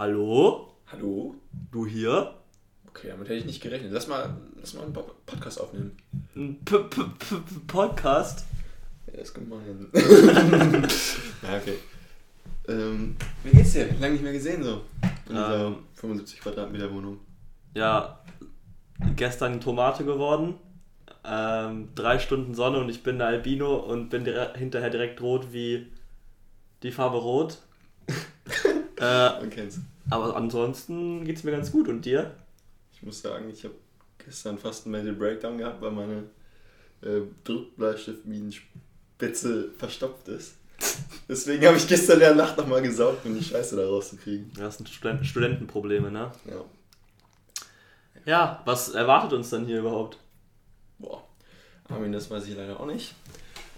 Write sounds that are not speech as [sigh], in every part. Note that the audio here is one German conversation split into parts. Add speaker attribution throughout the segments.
Speaker 1: Hallo?
Speaker 2: Hallo?
Speaker 1: Du hier?
Speaker 2: Okay, damit hätte ich nicht gerechnet. Lass mal, lass mal einen Podcast aufnehmen.
Speaker 1: Ein P -P -P Podcast?
Speaker 2: Ja, das ist gemein. [laughs] ja, okay. Ähm, wie geht's dir? Lange nicht mehr gesehen so. In dieser
Speaker 1: Ähm.
Speaker 2: 75 Quadratmeter Wohnung.
Speaker 1: Ja, gestern Tomate geworden. Ähm, drei Stunden Sonne und ich bin der Albino und bin hinterher direkt rot wie die Farbe Rot. Äh,
Speaker 2: Man kennt's.
Speaker 1: aber ansonsten geht's mir ganz gut. Und dir?
Speaker 2: Ich muss sagen, ich habe gestern fast einen Mental Breakdown gehabt, weil meine äh, Druckbleistiftminenspitze verstopft ist. Deswegen habe ich gestern in der Nacht nochmal gesaugt, um die Scheiße da rauszukriegen.
Speaker 1: Das sind Student Studentenprobleme, ne?
Speaker 2: Ja.
Speaker 1: Ja, was erwartet uns dann hier überhaupt?
Speaker 2: Boah. Armin, das weiß ich leider auch nicht.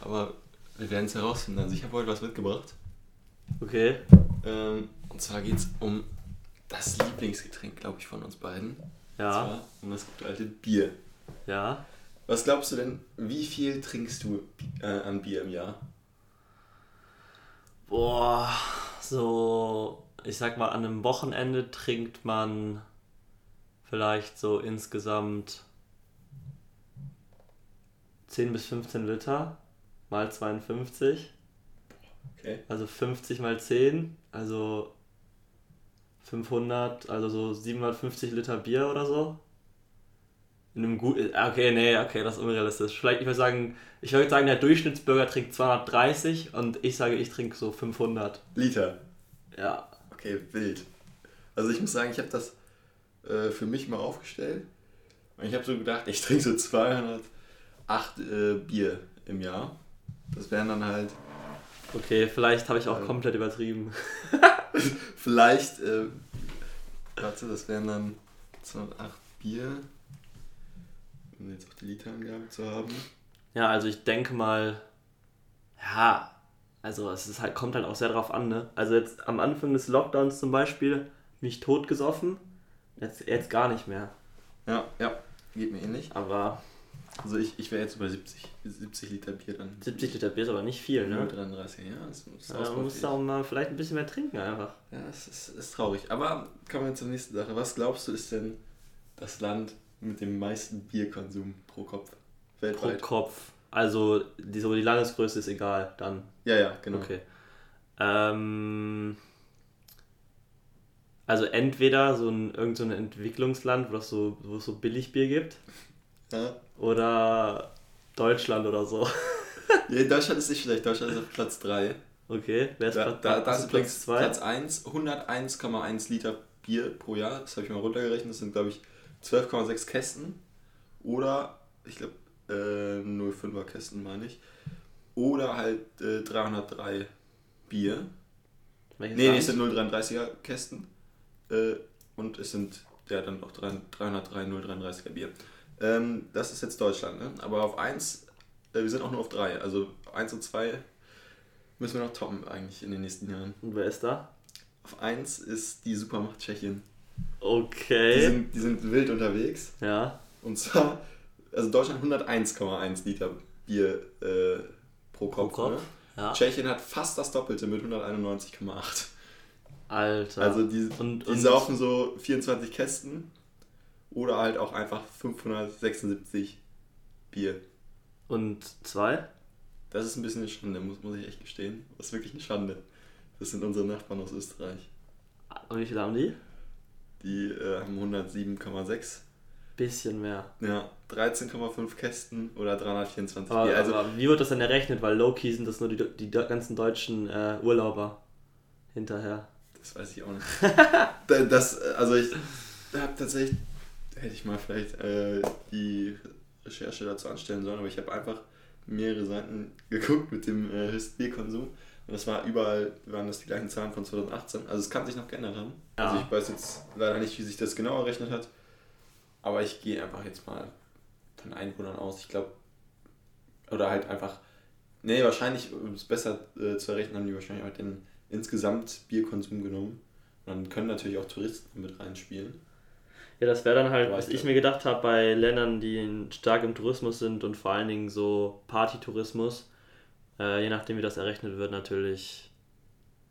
Speaker 2: Aber wir werden es herausfinden. Also ich habe heute was mitgebracht.
Speaker 1: Okay.
Speaker 2: Ähm, und zwar geht es um das Lieblingsgetränk, glaube ich, von uns beiden. Und
Speaker 1: Ja,
Speaker 2: zwar um das gute alte Bier.
Speaker 1: ja.
Speaker 2: Was glaubst du denn, wie viel trinkst du äh, an Bier im Jahr?
Speaker 1: Boah, so, ich sag mal, an einem Wochenende trinkt man vielleicht so insgesamt 10 bis 15 Liter mal 52.
Speaker 2: Okay.
Speaker 1: Also 50 mal 10, also 500, also so 750 Liter Bier oder so. In einem guten. Okay, nee, okay, das ist unrealistisch. Vielleicht, ich würde sagen, ich würde sagen, der Durchschnittsbürger trinkt 230 und ich sage, ich trinke so 500.
Speaker 2: Liter.
Speaker 1: Ja.
Speaker 2: Okay, wild. Also ich muss sagen, ich habe das äh, für mich mal aufgestellt. Und ich habe so gedacht, ich trinke so 208 äh, Bier im Jahr. Das wären dann halt
Speaker 1: Okay, vielleicht habe ich auch
Speaker 2: Ähm.
Speaker 1: komplett übertrieben. [laughs]
Speaker 2: Vielleicht, äh, warte, das wären dann 208 Bier. Um jetzt auch die Literangabe zu haben.
Speaker 1: Ja, also ich denke mal, ja, also es ist halt, kommt halt auch sehr drauf an, ne? Also jetzt am Anfang des Lockdowns zum Beispiel mich totgesoffen, jetzt, jetzt gar nicht mehr.
Speaker 2: Ja, ja, geht mir ähnlich.
Speaker 1: Aber
Speaker 2: Also ich, ich wäre jetzt über 70, 70 Liter Bier dann.
Speaker 1: 70 Liter Bier ist aber nicht viel, ne?
Speaker 2: 33, ja, das ist
Speaker 1: Ja, man muss da auch mal vielleicht ein bisschen mehr trinken einfach.
Speaker 2: Ja, es ist, ist traurig. Aber kommen wir zur nächsten Sache. Was glaubst du, ist denn das Land mit dem meisten Bierkonsum pro Kopf?
Speaker 1: Pro
Speaker 2: Weltweit?
Speaker 1: Kopf. Also die, so die Landesgröße ist egal, dann.
Speaker 2: Ja, ja, genau.
Speaker 1: Okay. Ähm, also entweder so ein irgend so ein Entwicklungsland, wo, das so, wo es so Billigbier gibt,
Speaker 2: Ja.
Speaker 1: Oder Deutschland oder so. [laughs]
Speaker 2: Ja, Deutschland ist nicht schlecht. Deutschland ist auf Platz 3.
Speaker 1: Okay, wer ist
Speaker 2: Da,
Speaker 1: Platz,
Speaker 2: da, da
Speaker 1: was
Speaker 2: ist
Speaker 1: Platz 2?
Speaker 2: Platz 1, 101,1 Liter Bier pro Jahr. Das habe ich mal runtergerechnet. Das sind, glaube ich, 12,6 Kästen. Oder, ich glaube, äh, 0,5er Kästen, meine ich. Oder halt äh, 303 Bier.
Speaker 1: Welches
Speaker 2: Nee, nee, es sind 0,33er Kästen. Äh, und es sind ja dann auch 3- 303 0,33er Bier. Ähm, das ist jetzt Deutschland, ne? Aber auf 1, äh, wir sind auch nur auf 3. Also 1 und 2 müssen wir noch toppen eigentlich in den nächsten Jahren.
Speaker 1: Und wer ist da?
Speaker 2: Auf 1 ist die Supermacht Tschechien. Die
Speaker 1: Okay.
Speaker 2: sind, die sind wild unterwegs.
Speaker 1: ja.
Speaker 2: Und zwar, also Deutschland 101,1 Liter Bier äh, pro Kopf.
Speaker 1: Kopf,
Speaker 2: Ne?
Speaker 1: Ja.
Speaker 2: Tschechien hat fast das Doppelte mit 191,8.
Speaker 1: Alter.
Speaker 2: Also die,
Speaker 1: Und-
Speaker 2: die
Speaker 1: und-
Speaker 2: saufen so 24 Kästen oder halt auch einfach 576 Bier.
Speaker 1: Und zwei?
Speaker 2: Das ist ein bisschen eine Schande, muss, muss ich echt gestehen. Das ist wirklich eine Schande. Das sind unsere Nachbarn aus Österreich.
Speaker 1: Und wie viel haben die?
Speaker 2: Die äh, haben 107,6.
Speaker 1: Bisschen mehr.
Speaker 2: Ja, 13,5 Kästen oder 324
Speaker 1: Aber,
Speaker 2: Bier. Also,
Speaker 1: aber wie wird das denn errechnet? Weil Low-Key sind das nur die, die ganzen deutschen äh, Urlauber hinterher.
Speaker 2: das weiß ich auch nicht. [laughs] Da- das, also ich habe tatsächlich, hätte ich mal vielleicht äh, die Recherche dazu anstellen sollen, aber ich habe einfach mehrere Seiten [laughs] geguckt mit dem äh, Bierkonsum. Und das war überall, waren das die gleichen Zahlen von 2018. Also es kann sich noch geändert haben.
Speaker 1: Ja.
Speaker 2: Also ich weiß jetzt leider nicht, wie sich das genau errechnet hat. Aber ich gehe einfach jetzt mal von Einwohnern aus. Ich glaube, oder halt einfach, nee, wahrscheinlich, um es besser äh, zu errechnen, haben die wahrscheinlich auch den insgesamt Bierkonsum genommen. Und dann können natürlich auch Touristen mit reinspielen.
Speaker 1: Ja, das wäre dann halt, was ich mir gedacht habe, bei Ländern, die stark im Tourismus sind und vor allen Dingen so Partytourismus, äh, je nachdem wie das errechnet wird, natürlich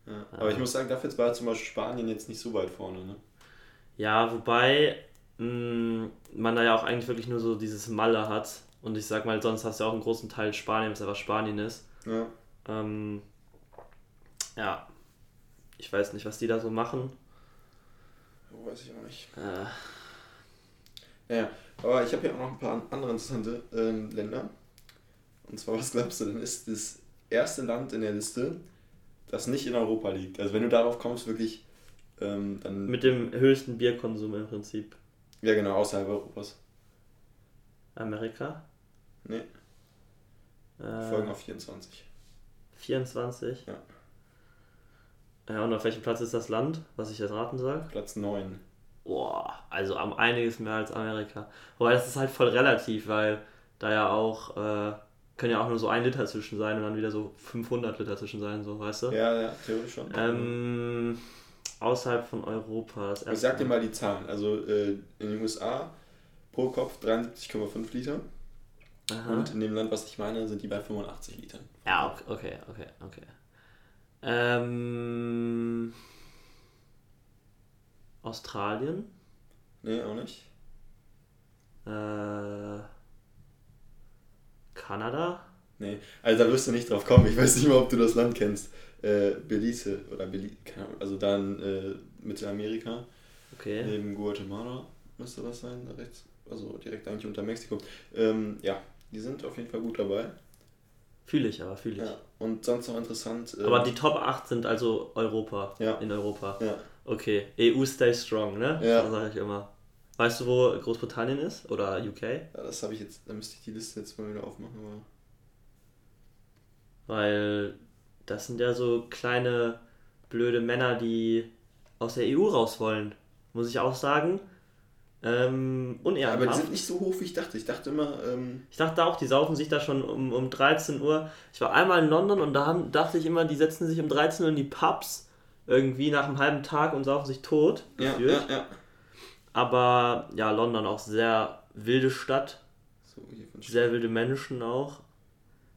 Speaker 2: Ja. Aber ich muss sagen, dafür war zum Beispiel Spanien jetzt nicht so weit vorne. Ne?
Speaker 1: Ja, wobei mh, man da ja auch eigentlich wirklich nur so dieses Malle hat. Und ich sag mal, sonst hast du ja auch einen großen Teil Spanien, was einfach Spanien ist.
Speaker 2: Ja.
Speaker 1: Ähm, ja, ich weiß nicht, was die da so machen.
Speaker 2: Weiß ich auch nicht.
Speaker 1: Äh,
Speaker 2: Ja, aber ich habe hier auch noch ein paar andere interessante ähm, Länder. Und zwar, was glaubst du denn, ist das erste Land in der Liste, das nicht in Europa liegt? Also wenn du darauf kommst, wirklich, ähm, dann...
Speaker 1: mit dem höchsten Bierkonsum im Prinzip.
Speaker 2: ja genau, außerhalb Europas.
Speaker 1: Amerika?
Speaker 2: Nee,
Speaker 1: Äh,
Speaker 2: folgen auf 24.
Speaker 1: 24?
Speaker 2: Ja.
Speaker 1: Ja, und auf welchem Platz ist das Land, was ich jetzt raten soll?
Speaker 2: Platz 9.
Speaker 1: Boah, also am einiges mehr als Amerika. Wobei das ist halt voll relativ, weil da ja auch, äh, können ja auch nur so ein Liter zwischen sein und dann wieder so 500 Liter zwischen sein, so, weißt du?
Speaker 2: Ja, ja, theoretisch schon.
Speaker 1: Ähm, außerhalb von Europa.
Speaker 2: Ich sag dir mal die Zahlen. Also äh, in den USA pro Kopf 73,5 Liter.
Speaker 1: Aha.
Speaker 2: Und in dem Land, was ich meine, sind die bei 85 Litern.
Speaker 1: Ja, ok- okay, okay, okay. Ähm, Australien?
Speaker 2: Nee, auch nicht.
Speaker 1: Äh, Kanada?
Speaker 2: Nee, also da wirst du nicht drauf kommen. Ich weiß nicht mal, ob du das Land kennst. Äh, Belize oder Belize, also dann äh, Mittelamerika,
Speaker 1: Okay.
Speaker 2: neben Guatemala müsste das sein, da rechts, also direkt eigentlich unter Mexiko. Ähm, ja, die sind auf jeden Fall gut dabei.
Speaker 1: Fühle ich aber, fühle ich.
Speaker 2: Ja. Und sonst noch interessant. äh,
Speaker 1: Aber die Top 8 sind also Europa.
Speaker 2: Ja.
Speaker 1: In Europa.
Speaker 2: Ja,
Speaker 1: Okay. EU stay strong, ne?
Speaker 2: Ja.
Speaker 1: Das sage ich immer. Weißt du, wo Großbritannien ist? Oder UK?
Speaker 2: ja, das habe ich jetzt, da müsste ich die Liste jetzt mal wieder aufmachen. Aber
Speaker 1: Weil das sind ja so kleine, blöde Männer, die aus der EU raus wollen. Muss ich auch sagen. Ähm,
Speaker 2: ja, aber die sind nicht so hoch, wie ich dachte. Ich dachte immer, ähm,
Speaker 1: Ich dachte auch, die saufen sich da schon um, um 13 Uhr. Ich war einmal in London und da haben, dachte ich immer, die setzen sich um 13 Uhr in die Pubs irgendwie nach einem halben Tag und saufen sich tot.
Speaker 2: ja,
Speaker 1: gefühlt.
Speaker 2: ja, ja.
Speaker 1: Aber ja, London auch sehr wilde Stadt,
Speaker 2: So,
Speaker 1: sehr wilde Menschen auch.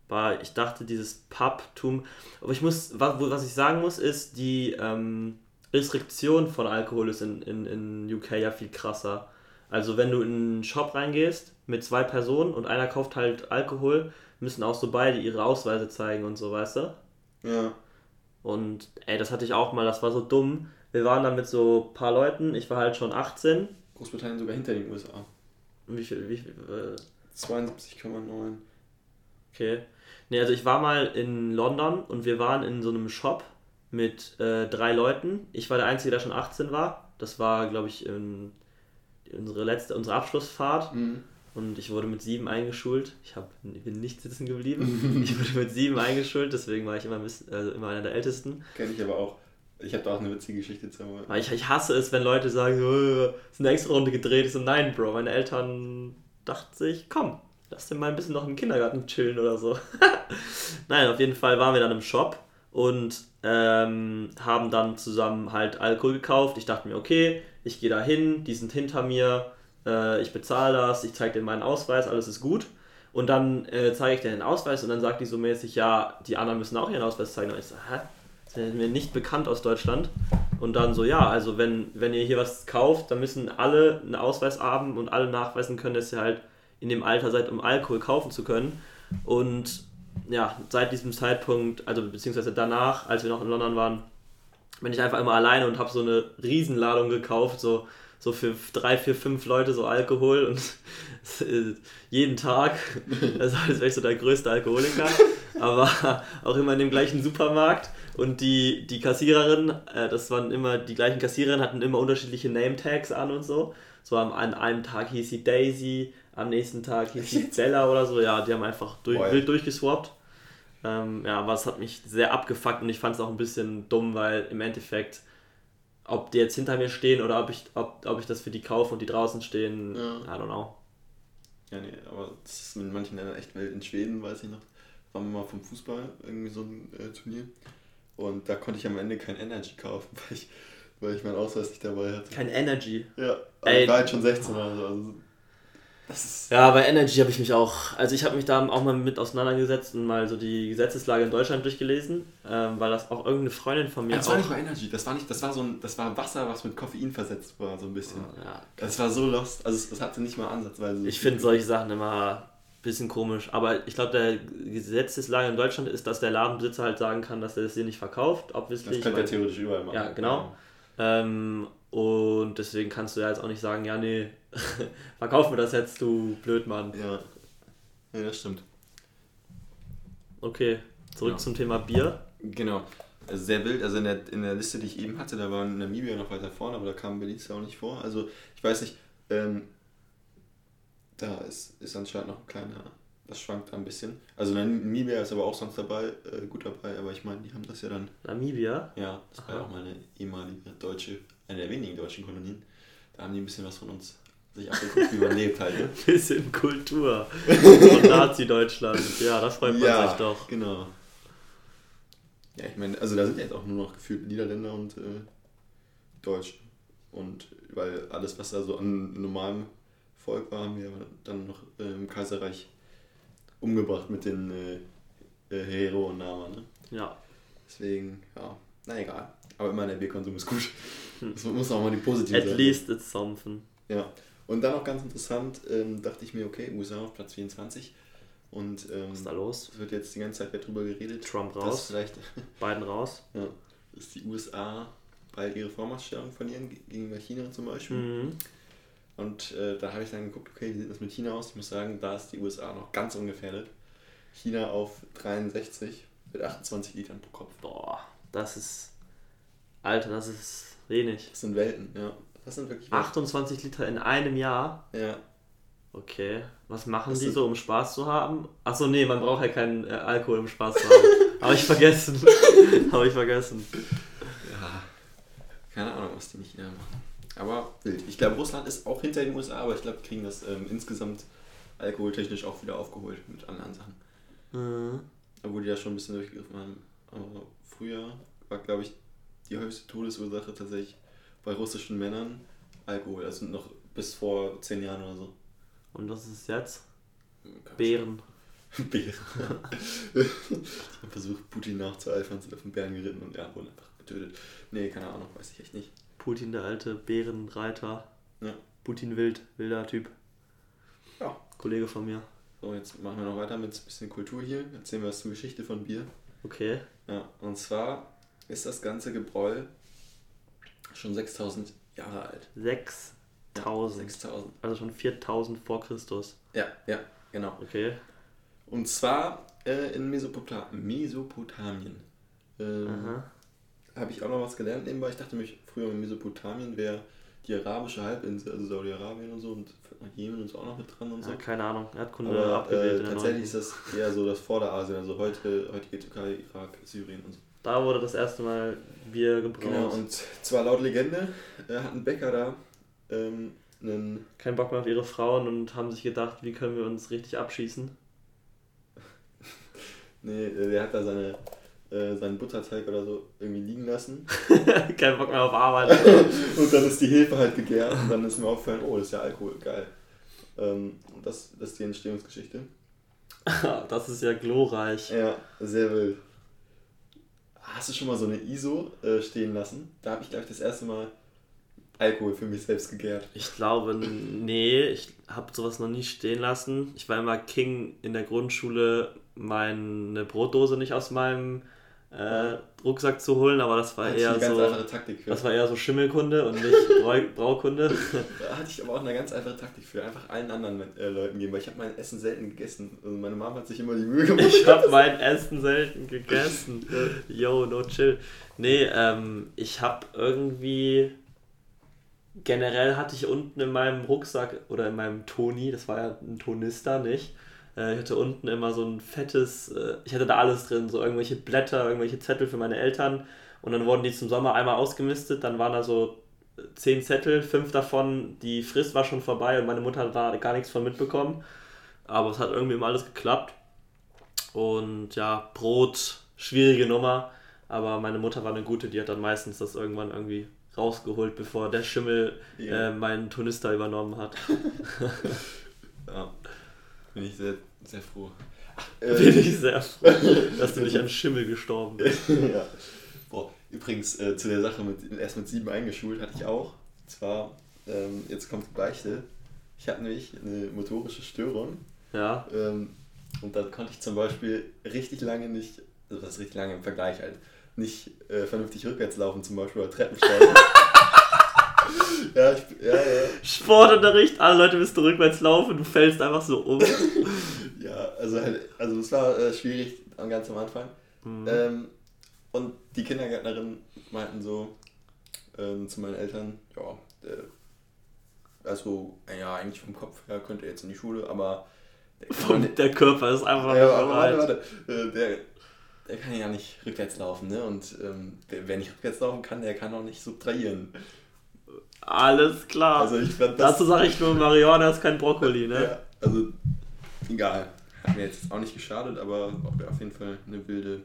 Speaker 1: War, ich dachte, dieses Pubtum. Aber ich muss, was, was ich sagen muss, ist, die ähm, Restriktion von Alkohol ist in, in, in UK ja viel krasser. Also wenn du in einen Shop reingehst mit zwei Personen und einer kauft halt Alkohol, müssen auch so beide ihre Ausweise zeigen und so, weißt du?
Speaker 2: Ja,
Speaker 1: Und ey, das hatte ich auch mal, das war so dumm. Wir waren da mit so ein paar Leuten, ich war halt schon 18.
Speaker 2: Großbritannien sogar hinter den USA.
Speaker 1: Wie viel, wie viel, äh,
Speaker 2: 72,9.
Speaker 1: Okay. Nee, also ich war mal in London und wir waren in so einem Shop mit äh, drei Leuten. Ich war der Einzige, der schon 18 war. Das war, glaube ich, in, unsere letzte, unsere Abschlussfahrt.
Speaker 2: Mhm.
Speaker 1: Und ich wurde mit sieben eingeschult. Ich hab, bin nicht sitzen geblieben. [laughs] ich wurde mit sieben eingeschult, deswegen war ich immer, bisschen- also immer einer der Ältesten.
Speaker 2: Kenne ich aber auch. Ich habe da auch eine witzige Geschichte zu erzählen.
Speaker 1: Ich, ich hasse es, wenn Leute sagen, so, "Äh, ist eine extra Runde gedreht. Ich so, nein, Bro. Meine Eltern dachten sich, komm, lass den mal ein bisschen noch im Kindergarten chillen oder so. [laughs] nein, auf jeden Fall waren wir dann im Shop und ähm, haben dann zusammen halt Alkohol gekauft. Ich dachte mir, okay, ich gehe da hin, die sind hinter mir, äh, ich bezahle das, ich zeige denen meinen Ausweis, alles ist gut. Und dann äh, zeige ich denen den Ausweis und dann sagt die so mäßig, ja, die anderen müssen auch ihren Ausweis zeigen. Und ich so, hä? Das ist mir nicht bekannt aus Deutschland. Und dann so, ja, also wenn, wenn ihr hier was kauft, dann müssen alle einen Ausweis haben und alle nachweisen können, dass ihr halt in dem Alter seid, um Alkohol kaufen zu können. Und ja, seit diesem Zeitpunkt, also beziehungsweise danach, als wir noch in London waren, bin ich einfach immer alleine und habe so eine Riesenladung gekauft, so, so für drei, vier, fünf Leute so Alkohol und [laughs] jeden Tag, also als wäre ich so der größte Alkoholiker, aber auch immer in dem gleichen Supermarkt. Und die, die Kassiererin, äh, das waren immer, die gleichen Kassiererinnen hatten immer unterschiedliche Name-Tags an und so, so am, an einem Tag hieß sie Daisy, am nächsten Tag hieß sie Bella oder so, ja, die haben einfach durch, wild durchgeswappt. Ähm, ja, aber es hat mich sehr abgefuckt und ich fand es auch ein bisschen dumm, weil im Endeffekt, ob die jetzt hinter mir stehen oder ob ich, ob, ob ich das für die kaufe und die draußen stehen,
Speaker 2: Ja.
Speaker 1: I don't know.
Speaker 2: Ja, nee, aber das ist in manchen Ländern echt wild. In Schweden, weiß ich noch, waren wir mal vom Fußball, irgendwie so ein äh, Turnier. Und da konnte ich am Ende kein Energy kaufen, [laughs] weil ich, weil ich meinen Ausweis nicht dabei hatte.
Speaker 1: Kein Energy.
Speaker 2: Ja, aber
Speaker 1: Ey.
Speaker 2: ich war halt schon 16 oder so. Also,
Speaker 1: Ja, bei Energy habe ich mich auch, also ich habe mich da auch mal mit auseinandergesetzt und mal so die Gesetzeslage in Deutschland durchgelesen, ähm, weil das auch irgendeine Freundin von mir
Speaker 2: Das
Speaker 1: auch...
Speaker 2: war nicht mal Energy, das war nicht, das war so ein, das war Wasser, was mit Koffein versetzt war, so ein bisschen.
Speaker 1: Ja,
Speaker 2: Das war so lost, also es, es hatte nicht mal ansatzweise.
Speaker 1: Ich finde solche Sachen immer ein bisschen komisch, aber ich glaube, der Gesetzeslage in Deutschland ist, dass der Ladenbesitzer halt sagen kann, dass er das hier nicht verkauft, obviously.
Speaker 2: Das könnte er theoretisch überall machen.
Speaker 1: Ja, genau. Ähm, und deswegen kannst du ja jetzt auch nicht sagen, ja, nee, [laughs] verkauf mir das jetzt, du Blödmann.
Speaker 2: Ja. Ja, das stimmt.
Speaker 1: Okay, zurück
Speaker 2: Ja.
Speaker 1: zum Thema Bier.
Speaker 2: Genau. Also sehr wild. Also in der, in der Liste, die ich eben hatte, da war Namibia noch weiter vorne, aber da kam Belize auch nicht vor. Also ich weiß nicht, ähm, da ist, ist anscheinend noch ein kleiner, das schwankt da ein bisschen. Also Namibia ist aber auch sonst dabei, äh, gut dabei, aber ich meine, die haben das ja dann,
Speaker 1: Namibia.
Speaker 2: ja, das war ja
Speaker 1: Aha.
Speaker 2: auch mal eine ehemalige deutsche, eine der wenigen deutschen Kolonien. Da haben die ein bisschen was von uns sich abgeguckt, wie man lebt halt. Ne? [laughs]
Speaker 1: Bisschen Kultur [laughs] von Nazi-Deutschland. Ja, da freut man
Speaker 2: ja,
Speaker 1: sich doch.
Speaker 2: genau. Ja, ich meine, also da sind jetzt auch nur noch gefühlt Niederländer und äh, Deutsche. Und weil alles, was da so an normalem Volk war, haben wir dann noch äh, im Kaiserreich umgebracht mit den äh, äh, Hero und Nama. Ne?
Speaker 1: Ja,
Speaker 2: Deswegen, ja, na egal. Aber immer der Bierkonsum ist gut. Das muss auch mal die positive
Speaker 1: at
Speaker 2: Seite.
Speaker 1: least it's something.
Speaker 2: Ja. Und dann noch ganz interessant, ähm, dachte ich mir, okay, USA auf Platz 24. Und ähm,
Speaker 1: Was ist da los?
Speaker 2: es wird jetzt die ganze Zeit wieder drüber geredet.
Speaker 1: Trump raus,
Speaker 2: vielleicht [laughs]
Speaker 1: Biden raus.
Speaker 2: ja, dass die USA bald ihre Vormachtstellung verlieren ge- gegenüber China zum Beispiel.
Speaker 1: Mhm.
Speaker 2: Und äh, da habe ich dann geguckt, okay, wie sieht das mit China aus? Ich muss sagen, da ist die USA noch ganz ungefährdet. China auf 63 mit 28 Litern pro Kopf.
Speaker 1: Boah, das ist. Alter, das ist wenig.
Speaker 2: Das sind Welten, ja. Das sind wirklich Welten.
Speaker 1: 28 Liter in einem Jahr?
Speaker 2: Ja.
Speaker 1: Okay. Was machen
Speaker 2: Das
Speaker 1: die so, um Spaß zu haben? Achso, nee, man braucht ja keinen äh, Alkohol, um Spaß zu haben. [laughs] Habe ich vergessen. [laughs] Habe ich vergessen.
Speaker 2: Ja. Keine Ahnung, was die nicht China machen. Aber wild. Ich glaube, Russland ist auch hinter den USA, aber ich glaube, die kriegen das ähm, insgesamt alkoholtechnisch auch wieder aufgeholt mit anderen Sachen.
Speaker 1: Mhm.
Speaker 2: Obwohl die ja schon ein bisschen durchgegriffen haben. Aber früher war, glaube ich, die häufigste Todesursache tatsächlich bei russischen Männern Alkohol. Also noch bis vor zehn Jahren oder so.
Speaker 1: Und was ist jetzt?
Speaker 2: Kann
Speaker 1: Bären. [laughs]
Speaker 2: Bären. [laughs] ich habe versucht, Putin nachzueifern, sind auf den Bären geritten und ja, wurden einfach getötet. Nee, keine Ahnung, weiß ich echt nicht.
Speaker 1: Putin, der alte Bärenreiter.
Speaker 2: Ja.
Speaker 1: Putin wild, wilder Typ.
Speaker 2: Ja.
Speaker 1: Kollege von mir.
Speaker 2: So, jetzt machen wir noch weiter mit ein bisschen Kultur hier. Erzählen wir was zur Geschichte von Bier.
Speaker 1: Okay.
Speaker 2: Ja, und zwar ist das ganze Gebräu schon 6000 Jahre alt.
Speaker 1: 6000.
Speaker 2: 6000.
Speaker 1: Also schon 4000 vor Christus.
Speaker 2: Ja, ja, genau.
Speaker 1: Okay.
Speaker 2: Und zwar äh, in Mesopota Mesopotamien. Ähm. Habe ich auch noch was gelernt nebenbei. Ich dachte mich früher in Mesopotamien wäre die arabische Halbinsel, also Saudi-Arabien und so und Jemen und so auch noch mit dran und so.
Speaker 1: Ja, keine Ahnung. Erdkunde
Speaker 2: Aber
Speaker 1: abgewählt
Speaker 2: äh, tatsächlich ist das eher so das Vorderasien, also heute, heutige Türkei, Irak, Syrien und so.
Speaker 1: Da wurde das erste Mal Bier gebraut.
Speaker 2: Genau, und zwar laut Legende äh, hat ein Bäcker da ähm, einen
Speaker 1: Kein Bock mehr auf ihre Frauen und haben sich gedacht, wie können wir uns richtig abschießen. [laughs]
Speaker 2: Nee, äh, der hat da seine, äh, seinen Butterteig oder so irgendwie liegen lassen. [laughs]
Speaker 1: Kein Bock mehr auf Arbeit. [laughs]
Speaker 2: und dann ist die Hefe halt gegärt und dann ist mir aufgefallen, oh, das ist ja Alkohol, geil. Ähm, und das, das ist die Entstehungsgeschichte. [laughs]
Speaker 1: das ist ja glorreich.
Speaker 2: Ja, sehr wild. Hast du schon mal so eine ISO äh, stehen lassen? Da habe ich, glaube ich, das erste Mal Alkohol für mich selbst gegärt.
Speaker 1: Ich glaube, nee, ich habe sowas noch nie stehen lassen. Ich war immer King in der Grundschule, meine Brotdose nicht aus meinem äh, Rucksack zu holen, aber das war eher so.
Speaker 2: einfache Taktik für.
Speaker 1: Das war eher so Schimmelkunde und nicht [laughs] Brau Braukunde.
Speaker 2: Da hatte ich aber auch eine ganz einfache Taktik für. Einfach allen anderen äh, Leuten geben, weil ich habe mein Essen selten gegessen. Also meine Mom hat sich immer die Mühe gemacht.
Speaker 1: Ich habe mein Essen selten gegessen. Yo, no chill. Nee, ähm, ich habe irgendwie. Generell hatte ich unten in meinem Rucksack oder in meinem Toni, das war ja ein Tonister, nicht? Äh, ich hatte unten immer so ein fettes, äh, ich hatte da alles drin, so irgendwelche Blätter, irgendwelche Zettel für meine Eltern. Und dann wurden die zum Sommer einmal ausgemistet, dann waren da so äh, zehn Zettel, fünf davon, die Frist war schon vorbei und meine Mutter hat da gar nichts von mitbekommen. Aber es hat irgendwie immer alles geklappt. Und ja, Brot, schwierige Nummer. Aber meine Mutter war eine gute, die hat dann meistens das irgendwann irgendwie rausgeholt, bevor der Schimmel
Speaker 2: Ja.
Speaker 1: äh, meinen Tonister übernommen hat. [laughs]
Speaker 2: Bin ich sehr, sehr froh.
Speaker 1: Äh, Bin ich sehr froh, [laughs] dass du nicht an Schimmel gestorben bist. [laughs]
Speaker 2: ja. Boah, übrigens äh, zu der Sache mit erst mit sieben eingeschult hatte ich auch. Und zwar, ähm, jetzt kommt die Beichte. Ich hatte nämlich eine motorische Störung.
Speaker 1: Ja.
Speaker 2: Ähm, und dann konnte ich zum Beispiel richtig lange nicht, also das ist richtig lange im Vergleich halt, nicht äh, vernünftig rückwärts laufen, zum Beispiel oder Treppensteigen. [laughs] [laughs]
Speaker 1: ja, ich, ja, ja. Sportunterricht, alle Leute müssen rückwärts laufen, du fällst einfach so um. [laughs]
Speaker 2: ja, also halt, also es war äh, schwierig ganz am Anfang. Mhm. Ähm, und die Kindergärtnerin meinten so ähm, zu meinen Eltern, ja, äh, also, ja, eigentlich vom Kopf her könnte er jetzt in die Schule, aber.
Speaker 1: Der, [laughs] nicht, der Körper ist einfach ja,
Speaker 2: aber warte, warte. Äh, der, der kann ja nicht rückwärts laufen, ne? Und ähm, wer nicht rückwärts laufen kann, der kann auch nicht subtrahieren.
Speaker 1: Alles klar. Also ich das Dazu sage ich nur, Marihuana ist kein Brokkoli, ne?
Speaker 2: Ja, also egal. Hat mir jetzt auch nicht geschadet, aber auf jeden Fall eine wilde,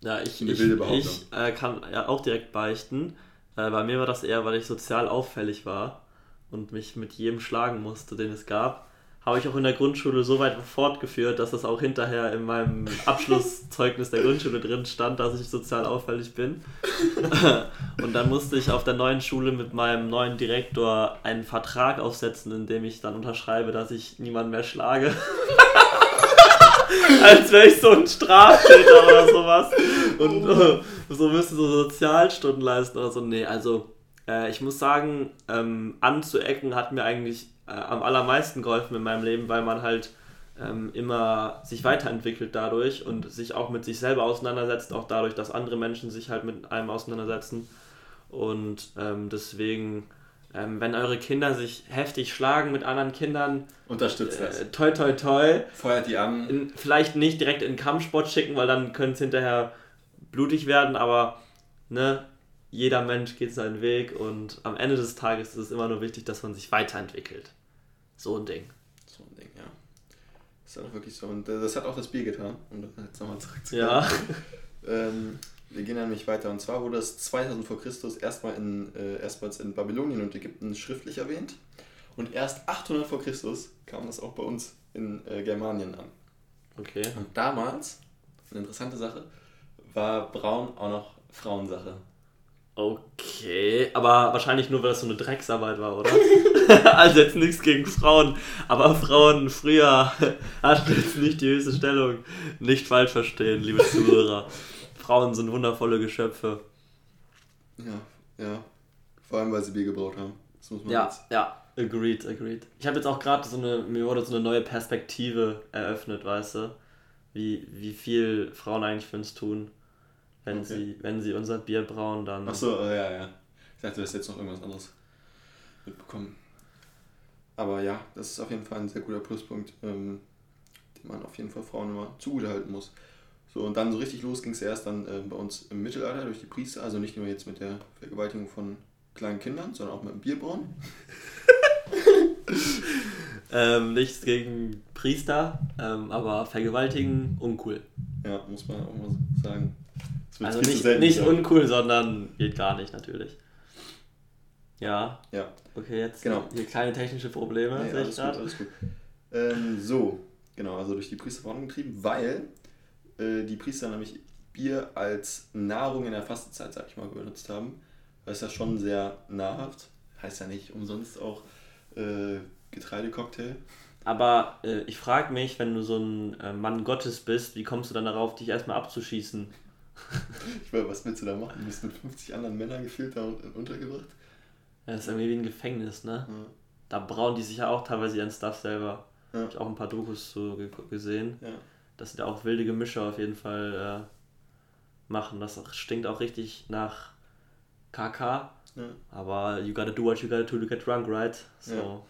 Speaker 1: ja, ich, eine ich, wilde Behauptung. Ich äh, kann ja auch direkt beichten. Äh, bei mir war das eher, weil ich sozial auffällig war und mich mit jedem schlagen musste, den es gab, habe ich auch in der Grundschule so weit fortgeführt, dass das auch hinterher in meinem [laughs] Abschlusszeugnis der Grundschule drin stand, dass ich sozial auffällig bin. [laughs] und dann musste ich auf der neuen Schule mit meinem neuen Direktor einen Vertrag aufsetzen, in dem ich dann unterschreibe, dass ich niemanden mehr schlage. [laughs] Als wäre ich so ein Straftäter oder sowas. Und äh, so müsste so Sozialstunden leisten oder so. Nee, also äh, ich muss sagen, ähm, anzuecken hat mir eigentlich äh, am allermeisten geholfen in meinem Leben, weil man halt ähm, immer sich weiterentwickelt dadurch und sich auch mit sich selber auseinandersetzt, auch dadurch, dass andere Menschen sich halt mit einem auseinandersetzen. Und ähm, deswegen, ähm, wenn eure Kinder sich heftig schlagen mit anderen Kindern,
Speaker 2: unterstützt äh, das.
Speaker 1: Toi, toi, toi.
Speaker 2: Feuert die an.
Speaker 1: In, vielleicht nicht direkt in den Kampfsport schicken, weil dann könnte es hinterher blutig werden, aber ne, jeder Mensch geht seinen Weg und am Ende des Tages ist es immer nur wichtig, dass man sich weiterentwickelt. So ein Ding.
Speaker 2: So ein Ding, ja. Das ist auch wirklich so. Und äh, das hat auch das Bier getan, um jetzt nochmal zurückzukommen.
Speaker 1: Ja. [laughs]
Speaker 2: ähm, wir gehen nämlich weiter. Und zwar wurde es 2000 vor Christus erstmal in, äh, erstmals in Babylonien und Ägypten schriftlich erwähnt. Und erst 800 vor Christus kam das auch bei uns in äh, Germanien an.
Speaker 1: Okay.
Speaker 2: Und damals, eine interessante Sache, war Braun auch noch Frauensache.
Speaker 1: Okay, aber wahrscheinlich nur, weil das so eine Drecksarbeit war, oder? [laughs] also jetzt nichts gegen Frauen, aber Frauen früher [laughs] hatten jetzt nicht die höchste Stellung. Nicht falsch verstehen, liebe Zuhörer. Frauen sind wundervolle Geschöpfe.
Speaker 2: Ja, ja. Vor allem, weil sie Bier gebraut haben. Das muss man
Speaker 1: ja, jetzt. ja, agreed, agreed. Ich habe jetzt auch gerade so eine, mir wurde so eine neue Perspektive eröffnet, weißt du? Wie, wie viel Frauen eigentlich für uns tun. Wenn, okay. sie, wenn sie unser Bier brauen, dann.
Speaker 2: Achso, äh, ja, ja. Ich dachte, du hast jetzt noch irgendwas anderes mitbekommen. Aber ja, das ist auf jeden Fall ein sehr guter Pluspunkt, ähm, den man auf jeden Fall Frauen immer zugutehalten muss. So, und dann so richtig los ging es erst dann äh, bei uns im Mittelalter durch die Priester, also nicht nur jetzt mit der Vergewaltigung von kleinen Kindern, sondern auch mit dem Bierbrauen. [laughs]
Speaker 1: ähm, nichts gegen Priester, ähm, aber vergewaltigen uncool.
Speaker 2: Ja, muss man auch mal sagen.
Speaker 1: Also nicht, nicht uncool, sondern geht gar nicht natürlich. Ja.
Speaker 2: Ja.
Speaker 1: Okay, jetzt genau. hier kleine technische Probleme.
Speaker 2: Nee, alles, gut, alles gut. Ähm, so, genau, also durch die Priester vorangetrieben, weil äh, die Priester nämlich Bier als Nahrung in der Fastenzeit, sag ich mal, benutzt haben. Das ist ja schon sehr nahrhaft. Heißt ja nicht umsonst auch äh, Getreidecocktail.
Speaker 1: Aber äh, ich frage mich, wenn du so ein äh, Mann Gottes bist, wie kommst du dann darauf, dich erstmal abzuschießen?
Speaker 2: Ich meine, was willst du da machen? Du bist mit 50 anderen Männern gefühlt da untergebracht?
Speaker 1: Ja, das ist irgendwie wie ein Gefängnis, ne? Ja. Da brauen die sich ja auch teilweise ihren Stuff selber. Ja. Hab ich auch ein paar Dokus so gesehen.
Speaker 2: Ja.
Speaker 1: Dass sie da auch wilde Gemische auf jeden Fall äh, machen. Das stinkt auch richtig nach KK. Ja. Aber you gotta do what you gotta do to get drunk, right? So.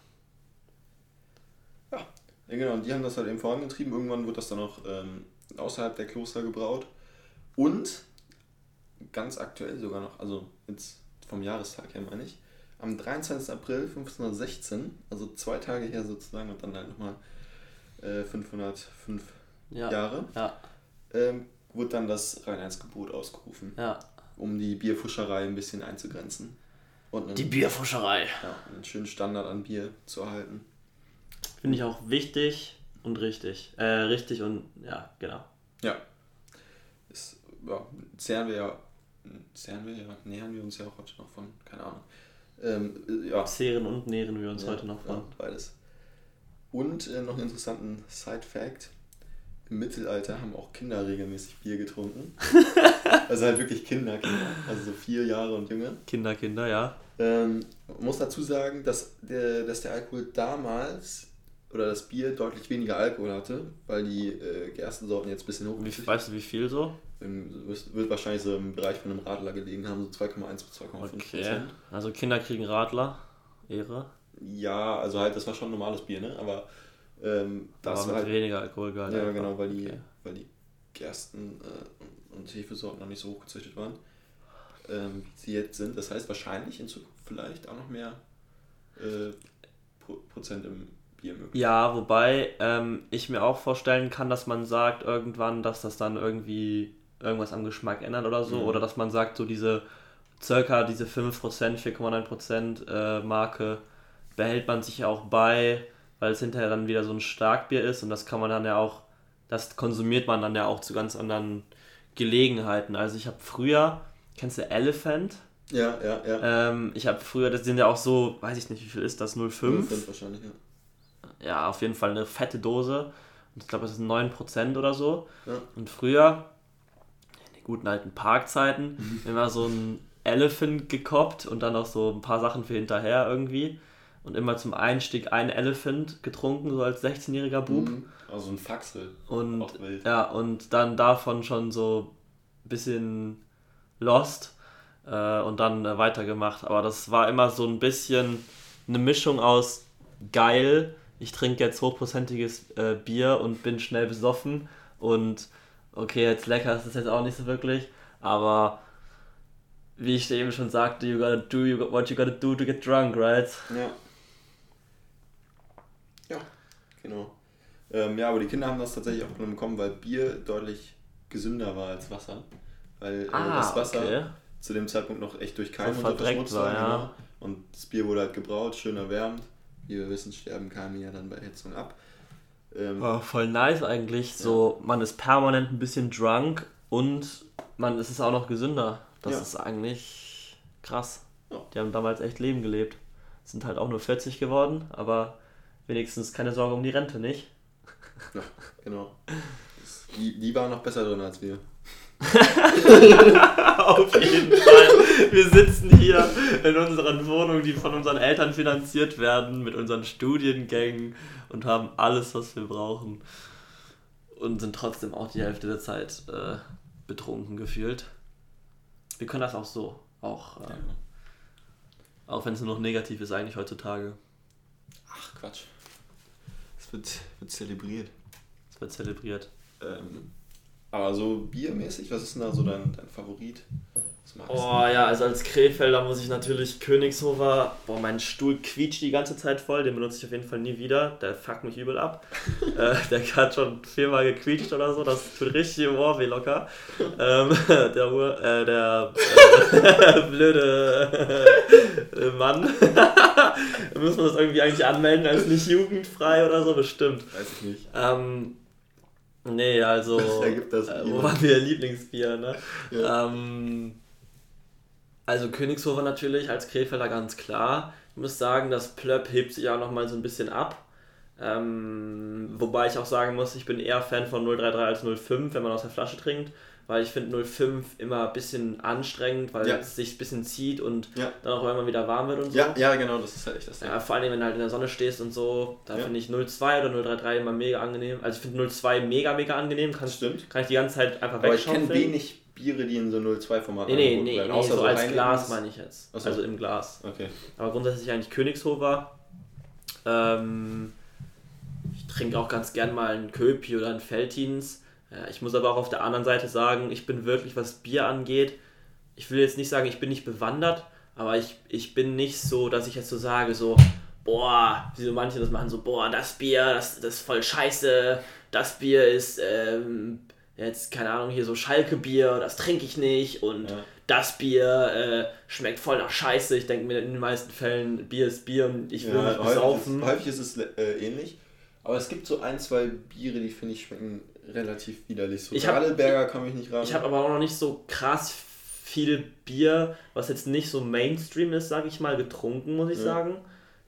Speaker 2: Ja. ja. genau. Und die haben das halt eben vorangetrieben. Irgendwann wird das dann auch ähm, außerhalb der Kloster gebraut. Und ganz aktuell sogar noch, also jetzt vom Jahrestag her meine ich, am 23. April 1516, also zwei Tage her sozusagen und dann halt nochmal äh, 505 ja, Jahre,
Speaker 1: ja.
Speaker 2: Ähm, wurde dann das Reinheitsgebot ausgerufen,
Speaker 1: ja.
Speaker 2: um die Bierfuscherei ein bisschen einzugrenzen.
Speaker 1: Und einen, die Bierfuscherei.
Speaker 2: Ja, einen schönen Standard an Bier zu erhalten.
Speaker 1: Finde ich auch wichtig, und richtig. Äh, richtig und ja, genau.
Speaker 2: Ja. Ja, zehren wir ja, zehren wir ja, nähern wir uns ja auch heute noch von, keine Ahnung. Ähm, ja.
Speaker 1: Zehren und nähren wir uns
Speaker 2: ja,
Speaker 1: heute noch von.
Speaker 2: Ja, beides. Und äh, noch einen interessanten Side-Fact. Im Mittelalter haben auch Kinder regelmäßig Bier getrunken. [laughs] also halt wirklich Kinder, Kinder. Also so vier Jahre und jünger.
Speaker 1: Kinder, Kinder, ja.
Speaker 2: Ähm, muss dazu sagen, dass der, dass der Alkohol damals oder das Bier deutlich weniger Alkohol hatte, weil die äh, Gerstensorten jetzt ein bisschen hoch
Speaker 1: Wie, weißt du, wie viel so?
Speaker 2: Wird wahrscheinlich so im Bereich von einem Radler gelegen haben, so 2,1 bis 2,5
Speaker 1: Okay. Also Kinder kriegen Radler. Ehre.
Speaker 2: Ja, also halt, das war schon normales Bier, ne? Aber ähm, das
Speaker 1: Aber
Speaker 2: war
Speaker 1: mit
Speaker 2: halt,
Speaker 1: weniger Alkoholgehalt.
Speaker 2: Ja,
Speaker 1: einfach.
Speaker 2: genau, weil die,
Speaker 1: Okay.
Speaker 2: weil die Gersten äh, und Hefesorten noch nicht so hoch gezüchtet waren, ähm, wie sie jetzt sind. Das heißt wahrscheinlich in Zukunft vielleicht auch noch mehr äh, Pro Prozent im Bier möglich.
Speaker 1: Ja, wobei ähm, ich mir auch vorstellen kann, dass man sagt irgendwann, dass das dann irgendwie irgendwas am Geschmack ändert oder so.
Speaker 2: Mhm.
Speaker 1: Oder dass man sagt, so diese circa diese 5%, 4,9% äh, Marke behält man sich auch bei, weil es hinterher dann wieder so ein Starkbier ist und das kann man dann ja auch, das konsumiert man dann ja auch zu ganz anderen Gelegenheiten. Also ich habe früher, kennst du Elephant?
Speaker 2: Ja, ja, ja.
Speaker 1: Ähm, ich habe früher, das sind ja auch so, weiß ich nicht, wie viel ist das, 0,5?
Speaker 2: Fünf wahrscheinlich, ja.
Speaker 1: ja, auf jeden Fall eine fette Dose. Und ich glaube, das sind 9% oder so.
Speaker 2: Ja.
Speaker 1: Und früher, guten alten Parkzeiten, immer so ein Elephant gekoppt und dann auch so ein paar Sachen für hinterher irgendwie. Und immer zum Einstieg ein Elephant getrunken, so als 16-jähriger Bub.
Speaker 2: Mhm. Also ein Faxel.
Speaker 1: Und
Speaker 2: Auch wild.
Speaker 1: ja, und dann davon schon so ein bisschen lost äh, und dann äh, weitergemacht. Aber das war immer so ein bisschen eine Mischung aus geil, ich trinke jetzt hochprozentiges äh, Bier und bin schnell besoffen und okay, jetzt lecker ist es jetzt auch nicht so wirklich, aber wie ich eben schon sagte, you gotta do you, what you gotta do to get drunk, right?
Speaker 2: Ja. Ja, genau. Ähm, ja, aber die Kinder haben das tatsächlich auch bekommen, weil Bier deutlich gesünder war als Wasser. Weil äh, das Wasser
Speaker 1: Ah, okay.
Speaker 2: zu dem Zeitpunkt noch echt durch Keime und verschmutzt
Speaker 1: war, ja.
Speaker 2: genau. Und das Bier wurde halt gebraut, schön erwärmt. Wie wir wissen, sterben Keime ja dann bei Erhitzung ab. Ähm,
Speaker 1: Oh, voll nice eigentlich. So, man ist permanent ein bisschen drunk und man es ist auch noch gesünder. Das
Speaker 2: Ja.
Speaker 1: ist eigentlich krass.
Speaker 2: Ja.
Speaker 1: Die haben damals echt Leben gelebt. Sind halt auch nur 40 geworden, aber wenigstens keine Sorge um die Rente, nicht?
Speaker 2: ja, genau. Die, die waren noch besser drin als wir. [laughs]
Speaker 1: Auf jeden Fall. Wir sitzen hier in unseren Wohnungen, die von unseren Eltern finanziert werden, mit unseren Studiengängen und haben alles, was wir brauchen. Und sind trotzdem auch die Hälfte der Zeit äh, betrunken gefühlt. Wir können das auch so. Auch, äh, auch wenn es nur noch negativ ist, eigentlich heutzutage.
Speaker 2: Ach, Quatsch. Es wird, wird zelebriert.
Speaker 1: Es wird zelebriert.
Speaker 2: Ähm, aber so biermäßig, was ist denn da so dein, dein Favorit? Was magst
Speaker 1: Oh ja, also als Krefelder muss ich natürlich Königshofer. Boah, mein Stuhl quietscht die ganze Zeit voll. Den benutze ich auf jeden Fall nie wieder. Der fuckt mich übel ab. [laughs] äh, der hat schon viermal gequietscht oder so. Das tut richtig im Ohr weh locker. Ähm, [laughs] der Ur, äh, der äh, [laughs] blöde äh, Mann. muss man das irgendwie eigentlich anmelden als nicht jugendfrei oder so? Bestimmt.
Speaker 2: Weiß ich nicht.
Speaker 1: Ähm, nee, also. [laughs]
Speaker 2: Ergibt das
Speaker 1: äh, wo waren wir? Lieblingsbier, ne?
Speaker 2: Ja.
Speaker 1: Ähm, also Königshofer natürlich als Krefelder ganz klar. Ich muss sagen, das Plöpp hebt sich auch nochmal so ein bisschen ab. Ähm, wobei ich auch sagen muss, ich bin eher Fan von 033 als 05, wenn man aus der Flasche trinkt. Weil ich finde 05 immer ein bisschen anstrengend, weil
Speaker 2: Ja.
Speaker 1: es sich ein bisschen zieht und
Speaker 2: Ja.
Speaker 1: dann auch immer wieder warm wird und so.
Speaker 2: Ja, ja, genau, das ist halt echt das Ding.
Speaker 1: Ja, vor allem, wenn du halt in der Sonne stehst und so, da finde ich 02 oder 033 immer mega angenehm. Also ich finde 02 mega, mega angenehm. Kann,
Speaker 2: stimmt.
Speaker 1: kann ich die ganze Zeit einfach
Speaker 2: Aber ich kenne wenig Biere, die in so 02-Format
Speaker 1: Nee, nee, nee, nee
Speaker 2: außer
Speaker 1: so als
Speaker 2: Heinekens.
Speaker 1: Glas meine ich jetzt.
Speaker 2: So.
Speaker 1: Also im Glas.
Speaker 2: Okay.
Speaker 1: Aber grundsätzlich eigentlich Königshofer. Ähm, ich trinke auch ganz gern mal einen Köpi oder einen Feltins. Ich muss aber auch auf der anderen Seite sagen, ich bin wirklich, was Bier angeht, ich will jetzt nicht sagen, ich bin nicht bewandert, aber ich, ich bin nicht so, dass ich jetzt so sage, so, boah, wie so manche das machen, so, boah, das Bier, das, das ist voll scheiße, das Bier ist, ähm, jetzt, keine Ahnung, hier so Schalke-Bier, das trinke ich nicht und
Speaker 2: Ja.
Speaker 1: das Bier äh, schmeckt voll nach Scheiße. Ich denke mir in den meisten Fällen, Bier ist Bier und ich will
Speaker 2: Ja,
Speaker 1: nicht
Speaker 2: häufig,
Speaker 1: besaufen.
Speaker 2: ist, häufig ist es äh, ähnlich. Aber es gibt so ein, zwei Biere, die finde ich schmecken relativ widerlich. So
Speaker 1: Ich
Speaker 2: Radelberger komme ich nicht ran.
Speaker 1: Ich habe aber auch noch nicht so krass viel Bier, was jetzt nicht so Mainstream ist, sage ich mal, getrunken, muss ich
Speaker 2: Ja.
Speaker 1: sagen.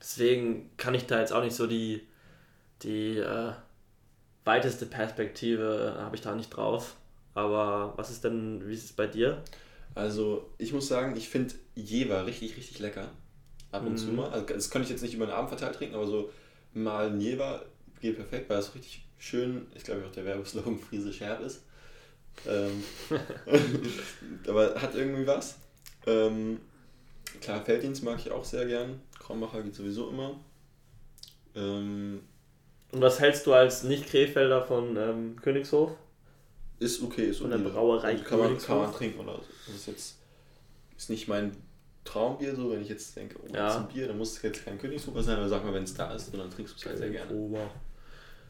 Speaker 1: Deswegen kann ich da jetzt auch nicht so die, die äh, weiteste Perspektive, habe ich da nicht drauf. Aber was ist denn, wie ist es bei dir?
Speaker 2: Also, ich muss sagen, ich finde Jever richtig, richtig lecker. Ab und
Speaker 1: Mhm.
Speaker 2: zu mal. Also, das könnte ich jetzt nicht über den Abend verteilt trinken, aber so mal ein Jever geht perfekt, weil das richtig schön, ich glaube auch der Werbeslogan [laughs] Friese Scherb ist. Ähm, [laughs] aber hat irgendwie was. Ähm, klar, Felddienst mag ich auch sehr gern. Krombacher geht sowieso immer. Ähm,
Speaker 1: Und was hältst du als Nicht-Krefelder von ähm, Königshof?
Speaker 2: ist okay, ist
Speaker 1: Von der. Brauerei
Speaker 2: Also kann, man, kann man trinken oder so. Das ist jetzt ist nicht mein Traumbier so, wenn ich jetzt denke, oh,
Speaker 1: Ja.
Speaker 2: ein Bier, dann muss es jetzt kein Königshofer sein, aber sag mal, wenn es da ist, dann trinkst du es halt sehr gerne.
Speaker 1: Ober.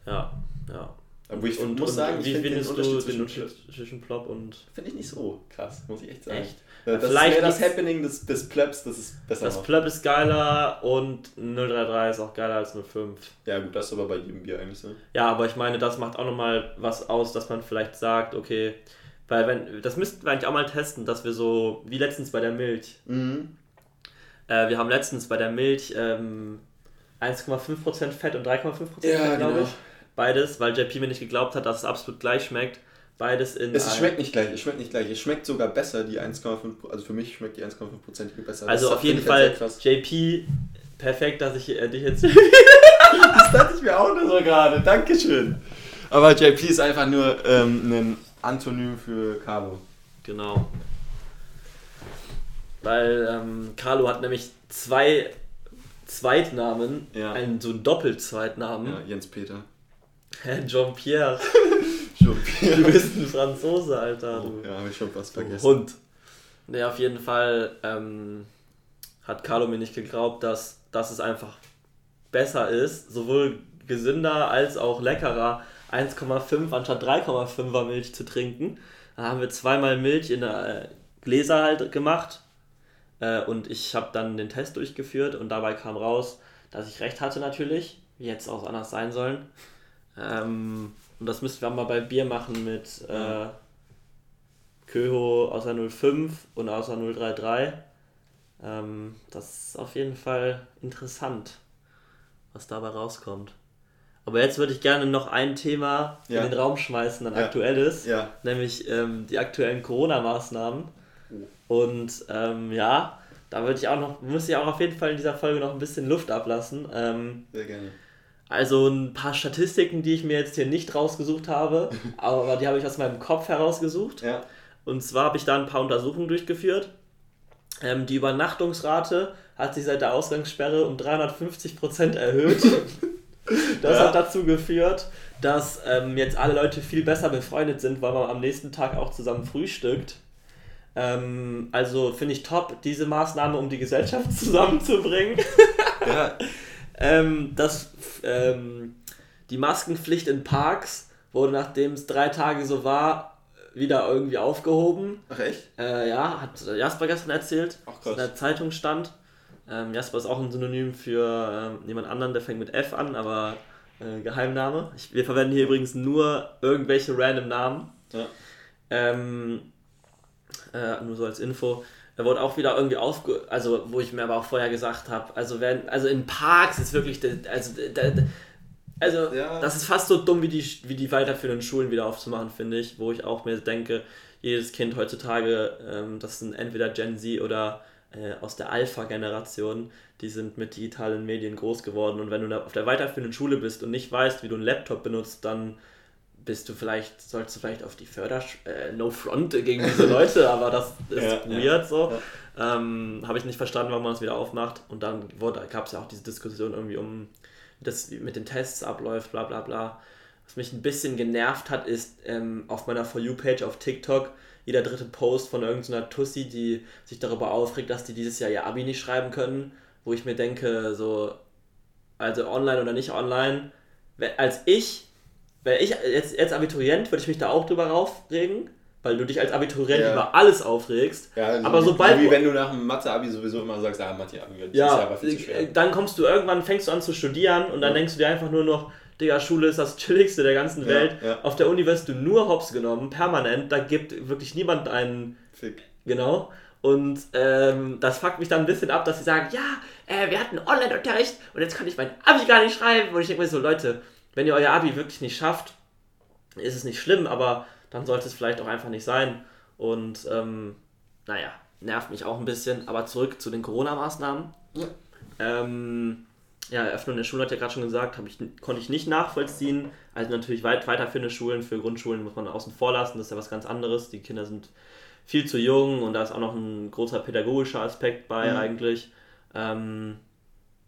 Speaker 1: Ja, ja.
Speaker 2: Aber ich
Speaker 1: und,
Speaker 2: muss
Speaker 1: und
Speaker 2: sagen, ich
Speaker 1: wie
Speaker 2: find
Speaker 1: findest du
Speaker 2: Unterschied
Speaker 1: den
Speaker 2: zwischen
Speaker 1: Unterschied zwischen Plop und
Speaker 2: Finde ich nicht so krass, muss ich echt sagen.
Speaker 1: Echt?
Speaker 2: Ja, Das
Speaker 1: Vielleicht
Speaker 2: ist das Happening des, des Plebs, das ist besser
Speaker 1: das
Speaker 2: macht.
Speaker 1: Plop ist geiler und 033 ist auch geiler als 05.
Speaker 2: Ja gut, das ist aber bei jedem Bier eigentlich so.
Speaker 1: Ja, aber ich meine, das macht auch nochmal was aus, dass man vielleicht sagt, okay, weil wenn, das müssten wir eigentlich auch mal testen, dass wir so, wie letztens bei der Milch,
Speaker 2: Mhm.
Speaker 1: äh, wir haben letztens bei der Milch ähm, 1,5% Fett und 3,5%
Speaker 2: Ja,
Speaker 1: Fett, glaube
Speaker 2: genau.
Speaker 1: ich. Beides, weil JP mir nicht geglaubt hat, dass es absolut gleich schmeckt. Beides in
Speaker 2: Es schmeckt nicht gleich, es schmeckt nicht gleich. Es schmeckt sogar besser, die 1,5, also für mich schmeckt die 1,5% besser.
Speaker 1: Also
Speaker 2: Das
Speaker 1: auf jeden Fall. JP, perfekt, dass ich äh, dich jetzt [laughs]
Speaker 2: Das dachte ich mir auch nur so gerade. Dankeschön. Aber JP ist einfach nur ähm, ein Antonym für Carlo.
Speaker 1: Genau. Weil ähm, Carlo hat nämlich zwei Zweitnamen,
Speaker 2: Ja.
Speaker 1: einen so einen Doppelzweitnamen.
Speaker 2: Ja, Jens Peter.
Speaker 1: Hä, Jean-Pierre, [laughs]
Speaker 2: Jean-Pierre.
Speaker 1: du bist ein Franzose, Alter. Du,
Speaker 2: ja, habe ich schon fast vergessen.
Speaker 1: Hund. Nee, auf jeden Fall ähm, hat Carlo mir nicht geglaubt, dass, dass es einfach besser ist, sowohl gesünder als auch leckerer, 1,5 anstatt 3,5er Milch zu trinken. Da haben wir zweimal Milch in äh, Gläser halt gemacht äh, und ich habe dann den Test durchgeführt und dabei kam raus, dass ich recht hatte natürlich, wie jetzt auch anders sein sollen. Ähm, und das müssten wir mal bei Bier machen mit äh, Köho aus der 05 und aus der 033. Ähm, das ist auf jeden Fall interessant, was dabei rauskommt. Aber jetzt würde ich gerne noch ein Thema
Speaker 2: Ja.
Speaker 1: in den Raum schmeißen, ein
Speaker 2: Ja.
Speaker 1: aktuelles,
Speaker 2: Ja.
Speaker 1: nämlich ähm, die aktuellen Corona-Maßnahmen.
Speaker 2: Oh.
Speaker 1: Und ähm, ja, da würde ich auch noch, muss ich auch auf jeden Fall in dieser Folge noch ein bisschen Luft ablassen. Ähm,
Speaker 2: Sehr gerne.
Speaker 1: Also ein paar Statistiken, die ich mir jetzt hier nicht rausgesucht habe, [laughs] aber die habe ich aus meinem Kopf herausgesucht.
Speaker 2: Ja.
Speaker 1: Und zwar habe ich da ein paar Untersuchungen durchgeführt. Ähm, die Übernachtungsrate hat sich seit der Ausgangssperre um 350% erhöht. [laughs] Das
Speaker 2: Ja.
Speaker 1: hat dazu geführt, dass ähm, jetzt alle Leute viel besser befreundet sind, weil man am nächsten Tag auch zusammen frühstückt. Ähm, also finde ich top, diese Maßnahme, um die Gesellschaft [laughs] zusammenzubringen.
Speaker 2: Ja.
Speaker 1: Ähm, das, ähm, die Maskenpflicht in Parks wurde, nachdem es drei Tage so war, wieder irgendwie aufgehoben.
Speaker 2: Ach echt?
Speaker 1: Äh, ja, hat Jasper gestern erzählt,
Speaker 2: Ach, krass.
Speaker 1: in der Zeitung stand. Ähm, Jasper ist auch ein Synonym für ähm, jemand anderen, der fängt mit F an, aber äh, Geheimname. Ich, wir verwenden hier übrigens nur irgendwelche random Namen.
Speaker 2: Ja.
Speaker 1: Ähm, äh, nur so als Info. Er wurde auch wieder irgendwie aufge... Also, wo ich mir aber auch vorher gesagt habe, also wenn, also in Parks ist wirklich... Also, also
Speaker 2: Ja.
Speaker 1: das ist fast so dumm, wie die, wie die weiterführenden Schulen wieder aufzumachen, finde ich. Wo ich auch mir denke, jedes Kind heutzutage, ähm, das sind entweder Gen Z oder äh, aus der Alpha-Generation, die sind mit digitalen Medien groß geworden. Und wenn du da auf der weiterführenden Schule bist und nicht weißt, wie du einen Laptop benutzt, dann bist du vielleicht, sollst du vielleicht auf die Förder... Äh, no front gegen diese [laughs] Leute, aber das ist
Speaker 2: Ja,
Speaker 1: weird
Speaker 2: ja,
Speaker 1: so. Ähm, Habe ich nicht verstanden, warum man das wieder aufmacht. Und dann gab es ja auch diese Diskussion irgendwie um, wie das mit den Tests abläuft, bla bla bla. Was mich ein bisschen genervt hat, ist ähm, auf meiner For You-Page auf TikTok jeder dritte Post von irgendeiner Tussi, die sich darüber aufregt, dass die dieses Jahr ihr Abi nicht schreiben können, wo ich mir denke, so, also online oder nicht online, als ich, wäre ich jetzt, jetzt Abiturient, würde ich mich da auch drüber aufregen, weil du dich als Abiturient
Speaker 2: Ja.
Speaker 1: über alles aufregst.
Speaker 2: Ja, also
Speaker 1: Aber
Speaker 2: wie,
Speaker 1: sobald-
Speaker 2: Wie wenn du nach dem Mathe-Abi sowieso immer sagst, ah, Mathe-Abi, das ist ja
Speaker 1: Ja,
Speaker 2: aber viel zu schwer.
Speaker 1: äh, dann kommst du irgendwann, fängst du an zu studieren und dann
Speaker 2: Ja.
Speaker 1: denkst du dir einfach nur noch, Digga, Schule ist das chilligste der ganzen
Speaker 2: Ja,
Speaker 1: Welt.
Speaker 2: ja.
Speaker 1: Auf der Uni wirst du nur hops genommen, permanent. Da gibt wirklich niemand einen
Speaker 2: Fick.
Speaker 1: Genau. Und ähm, das fuckt mich dann ein bisschen ab, dass sie sagen, ja, äh, wir hatten Online-Unterricht und jetzt kann ich mein Abi gar nicht schreiben. Und ich denke mir so, Leute, wenn ihr euer Abi wirklich nicht schafft, ist es nicht schlimm, aber dann sollte es vielleicht auch einfach nicht sein. Und ähm, naja, nervt mich auch ein bisschen. Aber zurück zu den Corona-Maßnahmen.
Speaker 2: Ja.
Speaker 1: Ähm, ja, Eröffnung der Schule hat ja gerade schon gesagt, ich, konnte ich nicht nachvollziehen. Also natürlich weit weiterführende Schulen, für Grundschulen muss man außen vor lassen, das ist ja was ganz anderes. Die Kinder sind viel zu jung und da ist auch noch ein großer pädagogischer Aspekt bei
Speaker 2: Mhm.
Speaker 1: eigentlich. Ähm,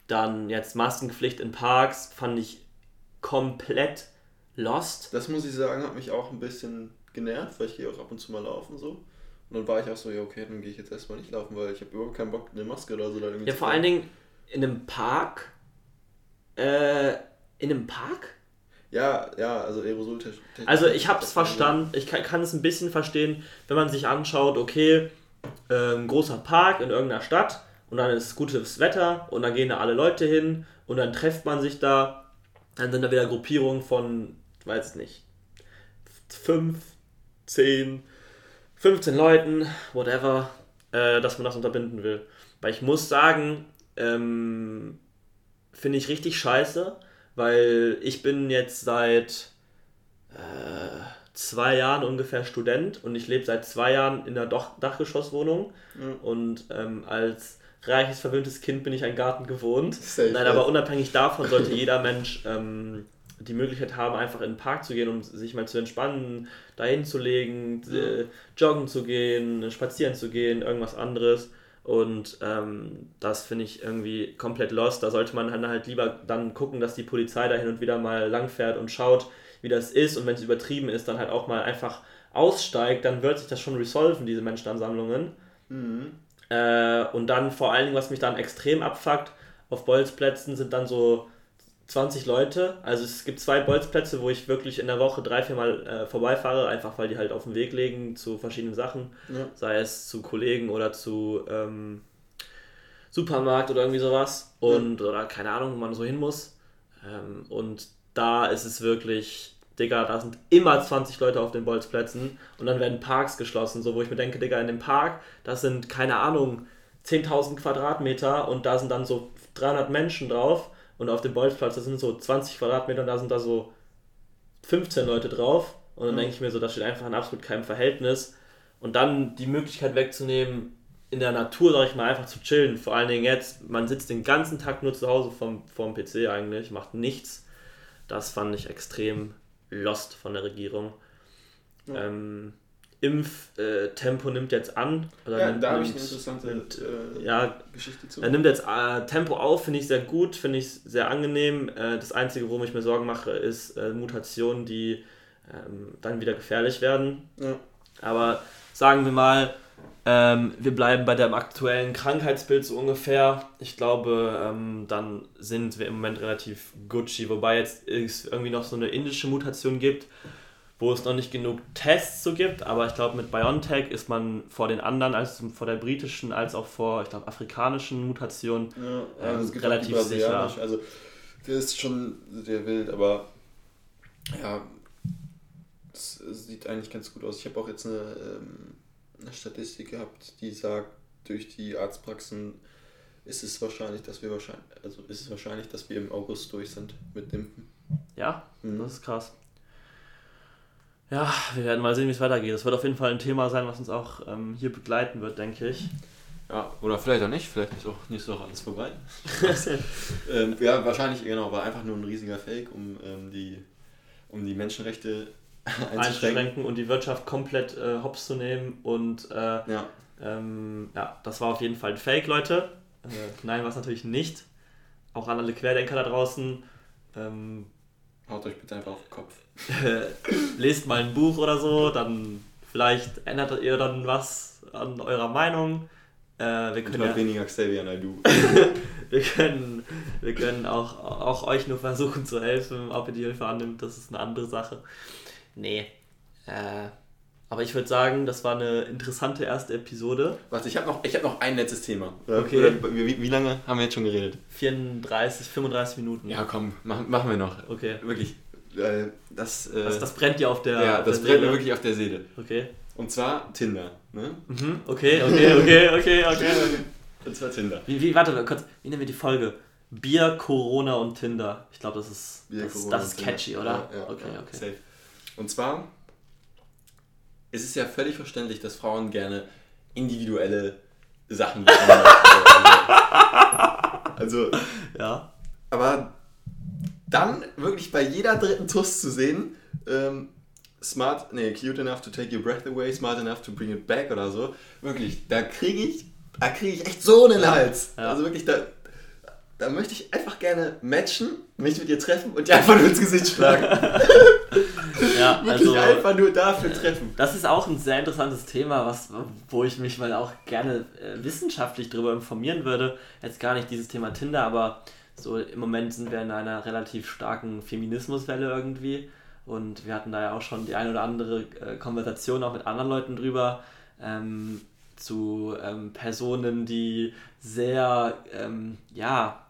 Speaker 1: dann jetzt Maskenpflicht in Parks fand ich komplett lost.
Speaker 2: Das muss ich sagen, hat mich auch ein bisschen genervt, weil ich gehe auch ab und zu mal laufen so. Und dann war ich auch so, ja okay, dann gehe ich jetzt erstmal nicht laufen, weil ich habe überhaupt keinen Bock, eine Maske oder so da irgendwie
Speaker 1: Ja, vor allen Dingen in einem Park. Äh, in einem Park?
Speaker 2: Ja, ja, also Aerosoltechnik.
Speaker 1: Also ich habe es verstanden, ich kann, kann es ein bisschen verstehen, wenn man sich anschaut, okay, äh, ein großer Park in irgendeiner Stadt und dann ist gutes Wetter und dann gehen da alle Leute hin und dann trifft man sich da, dann sind da wieder Gruppierungen von, weiß nicht, 5, 10, 15 Leuten, whatever, äh, dass man das unterbinden will. Weil ich muss sagen, ähm, finde ich richtig scheiße, weil ich bin jetzt seit äh, zwei Jahren ungefähr Student und ich lebe seit zwei Jahren in einer Doch Dachgeschosswohnung
Speaker 2: Ja.
Speaker 1: und ähm, als reiches, verwöhntes Kind bin ich einen Garten gewohnt.
Speaker 2: Safe,
Speaker 1: Nein,
Speaker 2: ja.
Speaker 1: aber unabhängig davon sollte jeder Mensch ähm, die Möglichkeit haben, einfach in den Park zu gehen, um sich mal zu entspannen, dahin zu legen, äh, joggen zu gehen, spazieren zu gehen, irgendwas anderes. Und ähm, das finde ich irgendwie komplett lost. Da sollte man dann halt lieber dann gucken, dass die Polizei da hin und wieder mal langfährt und schaut, wie das ist. Und wenn es übertrieben ist, dann halt auch mal einfach aussteigt, dann wird sich das schon resolven, diese Menschenansammlungen.
Speaker 2: Mhm.
Speaker 1: Äh, und dann vor allen Dingen, was mich dann extrem abfuckt, auf Bolzplätzen sind dann so 20 Leute. Also es gibt zwei Bolzplätze, wo ich wirklich in der Woche drei, vier Mal äh, vorbeifahre, einfach weil die halt auf dem Weg liegen zu verschiedenen Sachen.
Speaker 2: Ja.
Speaker 1: Sei es zu Kollegen oder zu ähm, Supermarkt oder irgendwie sowas. Und, oder keine Ahnung, wo man so hin muss. Ähm, und da ist es wirklich, Digga, da sind immer 20 Leute auf den Bolzplätzen und dann werden Parks geschlossen, so wo ich mir denke, Digga, in dem Park, das sind, keine Ahnung, 10.000 Quadratmeter und da sind dann so 300 Menschen drauf und auf dem Bolzplatz, das sind so 20 Quadratmeter und da sind da so 15 Leute drauf und dann
Speaker 2: Mhm.
Speaker 1: denke ich mir so, das steht einfach in absolut keinem Verhältnis und dann die Möglichkeit wegzunehmen, in der Natur, sag ich mal, einfach zu chillen. Vor allen Dingen jetzt, man sitzt den ganzen Tag nur zu Hause vom, vom PC eigentlich, macht nichts. Das fand ich extrem lost von der Regierung.
Speaker 2: Ja.
Speaker 1: Ähm, Impftempo nimmt jetzt an. Oder
Speaker 2: Ja,
Speaker 1: nimmt,
Speaker 2: da habe ich eine interessante
Speaker 1: nimmt,
Speaker 2: äh,
Speaker 1: ja,
Speaker 2: Geschichte zu.
Speaker 1: er nimmt jetzt äh, Tempo auf, finde ich sehr gut, finde ich sehr angenehm. Äh, das Einzige, worum ich mir Sorgen mache, ist äh, Mutationen, die ähm, dann wieder gefährlich werden.
Speaker 2: Ja.
Speaker 1: Aber sagen wir mal, ähm, wir bleiben bei dem aktuellen Krankheitsbild so ungefähr. Ich glaube, ähm, dann sind wir im Moment relativ Gucci, wobei jetzt es irgendwie noch so eine indische Mutation gibt, wo es noch nicht genug Tests so gibt, aber ich glaube, mit BioNTech ist man vor den anderen, als vor der britischen, als auch vor, ich glaube, afrikanischen Mutationen
Speaker 2: Ja,
Speaker 1: Ähm,
Speaker 2: also gibt
Speaker 1: relativ sicher.
Speaker 2: Also der ist schon sehr wild, aber ja, es es sieht eigentlich ganz gut aus. Ich habe auch jetzt eine, ähm, eine Statistik gehabt, die sagt, durch die Arztpraxen ist es wahrscheinlich, dass wir wahrscheinlich, also ist es wahrscheinlich, dass wir im August durch sind mit Impfen.
Speaker 1: Ja,
Speaker 2: Mhm.
Speaker 1: das ist krass. Ja, wir werden mal sehen, wie es weitergeht. Das wird auf jeden Fall ein Thema sein, was uns auch ähm, hier begleiten wird, denke ich.
Speaker 2: Ja, oder vielleicht auch nicht, vielleicht ist auch nicht so alles vorbei. [laughs] ähm, ja, wahrscheinlich, genau, war einfach nur ein riesiger Fake, um ähm, die um die Menschenrechte einzuschränken.
Speaker 1: Einzuschränken und die Wirtschaft komplett äh, hops zu nehmen. Und äh,
Speaker 2: Ja,
Speaker 1: ähm, ja, das war auf jeden Fall ein Fake, Leute. Äh, nein, war es natürlich nicht. Auch an alle Querdenker da draußen. Ähm,
Speaker 2: haut euch bitte einfach auf den Kopf. [laughs]
Speaker 1: lest mal ein Buch oder so, dann vielleicht ändert ihr dann was an eurer Meinung. Äh, wir können ja,
Speaker 2: weniger Xavier Naidoo. [laughs]
Speaker 1: wir können, wir können auch, auch euch nur versuchen zu helfen. Ob ihr die Hilfe annimmt, das ist eine andere Sache. Nee. Äh, Aber ich würde sagen, das war eine interessante erste Episode.
Speaker 2: Warte, ich habe noch, ich hab noch ein letztes Thema.
Speaker 1: Okay.
Speaker 2: Oder, wie, wie lange haben wir jetzt schon geredet?
Speaker 1: 34, 35 Minuten.
Speaker 2: Ja, komm, machen, machen wir noch.
Speaker 1: Okay.
Speaker 2: Wirklich. Äh, das, äh,
Speaker 1: Das, das brennt dir auf der.
Speaker 2: ja,
Speaker 1: auf
Speaker 2: das
Speaker 1: der
Speaker 2: brennt mir
Speaker 1: Seele.
Speaker 2: wirklich auf der Seele.
Speaker 1: Okay.
Speaker 2: Und zwar Tinder. Ne?
Speaker 1: Mhm. Okay, okay, okay, okay, okay. [laughs]
Speaker 2: Und zwar Tinder.
Speaker 1: Wie, wie, warte mal kurz, wie nennen wir die Folge? Bier, Corona und Tinder. Ich glaube, das ist,
Speaker 2: Bier,
Speaker 1: das,
Speaker 2: Corona
Speaker 1: das ist
Speaker 2: und Tinder.
Speaker 1: catchy, oder?
Speaker 2: Ja, ja,
Speaker 1: okay,
Speaker 2: ja,
Speaker 1: okay.
Speaker 2: Safe. Und zwar ist es ja völlig verständlich, dass Frauen gerne individuelle Sachen bekommen. [laughs] also,
Speaker 1: Ja.
Speaker 2: aber dann wirklich bei jeder dritten Tuss zu sehen, ähm, smart, nee, cute enough to take your breath away, smart enough to bring it back oder so, wirklich, da kriege ich, da kriege ich echt so einen Hals.
Speaker 1: Ja.
Speaker 2: Also wirklich, da, da möchte ich einfach gerne matchen, mich mit ihr treffen und die einfach nur ins Gesicht schlagen. [laughs]
Speaker 1: Ja,
Speaker 2: Wirklich
Speaker 1: also.
Speaker 2: einfach nur dafür treffen.
Speaker 1: Das ist auch ein sehr interessantes Thema, was, wo ich mich mal auch gerne äh, wissenschaftlich darüber informieren würde. Jetzt gar nicht dieses Thema Tinder, aber so im Moment sind wir in einer relativ starken Feminismuswelle irgendwie. Und wir hatten da ja auch schon die eine oder andere äh, Konversation auch mit anderen Leuten drüber. Ähm, zu ähm, Personen, die sehr, ähm, ja,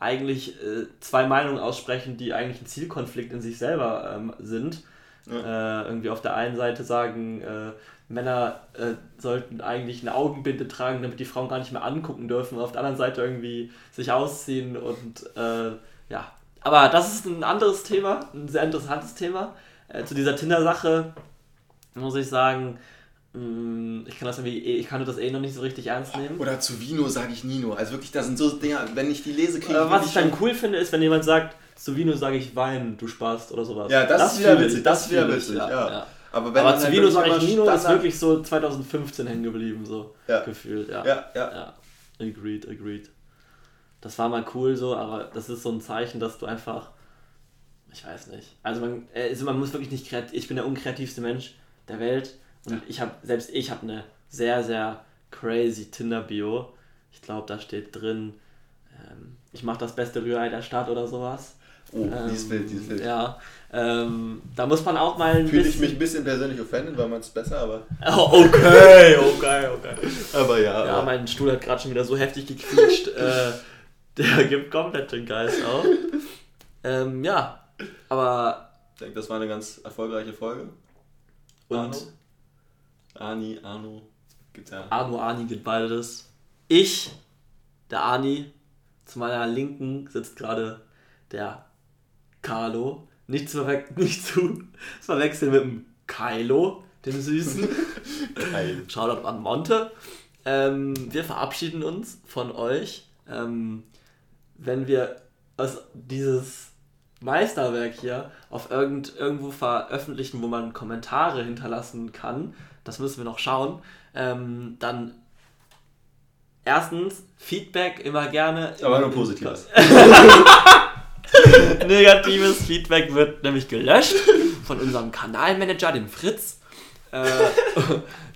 Speaker 1: eigentlich äh, zwei Meinungen aussprechen, die eigentlich ein Zielkonflikt in sich selber ähm, sind. Äh, irgendwie auf der einen Seite sagen, äh, Männer äh, sollten eigentlich eine Augenbinde tragen, damit die Frauen gar nicht mehr angucken dürfen. Und auf der anderen Seite irgendwie sich ausziehen und äh, ja. Aber das ist ein anderes Thema, ein sehr interessantes Thema. Äh, zu dieser Tinder-Sache muss ich sagen, ich kann das irgendwie, eh- ich kann das eh noch nicht so richtig ernst nehmen.
Speaker 2: Oder zu Vino sage ich Nino. Also wirklich, das sind so Dinger, wenn ich die lese, kriege ich
Speaker 1: was ich dann cool finde, ist, wenn jemand sagt, zu Vino sage ich Wein, du Spaß oder sowas.
Speaker 2: Ja, das ist wieder witzig, das ist wieder
Speaker 1: fühle ich,
Speaker 2: witzig, ja. Aber,
Speaker 1: Aber zu
Speaker 2: halt
Speaker 1: Vino sage ich Nino ist wirklich so 2015 hängen geblieben, so
Speaker 2: Ja.
Speaker 1: gefühlt, ja.
Speaker 2: Ja, ja.
Speaker 1: Ja, agreed, agreed. Das war mal cool so, aber das ist so ein Zeichen, dass du einfach, ich weiß nicht, also man, äh, also man muss wirklich nicht kreativ, ich bin der unkreativste Mensch der Welt und ich habe, selbst ich habe eine sehr, sehr crazy Tinder-Bio. Ich glaube, da steht drin, ähm, ich mache das beste Rührei der Stadt oder sowas.
Speaker 2: Oh, dieses
Speaker 1: Ähm,
Speaker 2: Bild, dieses Bild.
Speaker 1: Ja, ähm, da muss man auch mal ein
Speaker 2: Fühle ich
Speaker 1: bisschen...
Speaker 2: mich ein bisschen persönlich offended, weil man es besser, aber. [laughs]
Speaker 1: Oh, okay, okay, okay.
Speaker 2: Aber ja.
Speaker 1: Ja,
Speaker 2: aber-
Speaker 1: mein Stuhl hat gerade schon wieder so heftig gequietscht. [laughs] äh, der gibt komplett den Geist auf. Ähm, ja, aber
Speaker 2: ich denke, das war eine ganz erfolgreiche Folge.
Speaker 1: und
Speaker 2: Arno? Ani, Arno, gibt's ja.
Speaker 1: Arno Ani geht beides. Ich, der Ani, zu meiner Linken sitzt gerade der Carlo. Nicht zu, verwe [laughs] nicht zu verwechseln mit dem Kylo, dem Süßen.
Speaker 2: Geil. [laughs]
Speaker 1: Shoutout an Monte. Ähm, wir verabschieden uns von euch. Ähm, wenn wir aus dieses Meisterwerk hier auf irgend, irgendwo veröffentlichen, wo man Kommentare hinterlassen kann, das müssen wir noch schauen, ähm, dann erstens Feedback immer gerne.
Speaker 2: Aber nur positives. [laughs]
Speaker 1: Negatives Feedback wird nämlich gelöscht von unserem Kanalmanager, dem Fritz. Äh,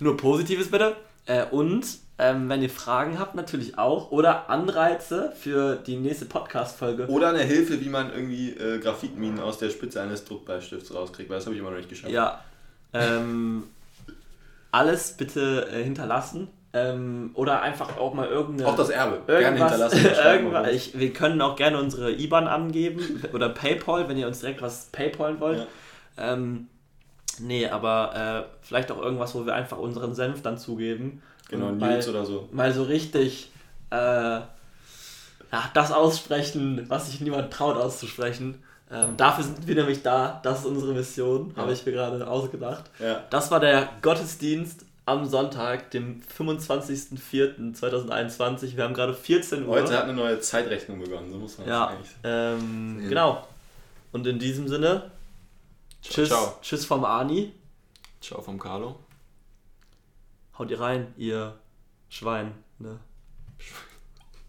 Speaker 1: nur Positives bitte. Äh, und ähm, wenn ihr Fragen habt, natürlich auch. Oder Anreize für die nächste Podcast-Folge.
Speaker 2: Oder eine Hilfe, wie man irgendwie äh, Graphitminen aus der Spitze eines Druckbeistifts rauskriegt, weil das habe ich immer noch nicht geschafft.
Speaker 1: Ja. Ähm, alles bitte äh, hinterlassen. Ähm, oder einfach auch mal irgendeine.
Speaker 2: Auch das Erbe. Gerne hinterlassen. [laughs]
Speaker 1: irgendwas, ich, wir können auch gerne unsere IBAN angeben oder PayPal, wenn ihr uns direkt was PayPalen wollt.
Speaker 2: Ja.
Speaker 1: Ähm, nee, aber äh, vielleicht auch irgendwas, wo wir einfach unseren Senf dann zugeben.
Speaker 2: Genau, News
Speaker 1: mal,
Speaker 2: oder so.
Speaker 1: mal so richtig äh, ja, das aussprechen, was sich niemand traut auszusprechen. Ähm, dafür sind wir nämlich da. Das ist unsere Mission,
Speaker 2: Ja.
Speaker 1: habe ich mir gerade ausgedacht.
Speaker 2: Ja.
Speaker 1: Das war der Gottesdienst am Sonntag, dem 25.04.2021. Wir haben gerade 14 Uhr.
Speaker 2: Heute hat eine neue Zeitrechnung begonnen, so muss man
Speaker 1: ja,
Speaker 2: das eigentlich
Speaker 1: ähm,
Speaker 2: sehen.
Speaker 1: genau. Und in diesem Sinne, tschüss,
Speaker 2: ciao.
Speaker 1: tschüss vom Ani.
Speaker 2: Ciao vom Carlo.
Speaker 1: Haut ihr rein, ihr Schwein. Ne?
Speaker 2: Schwein.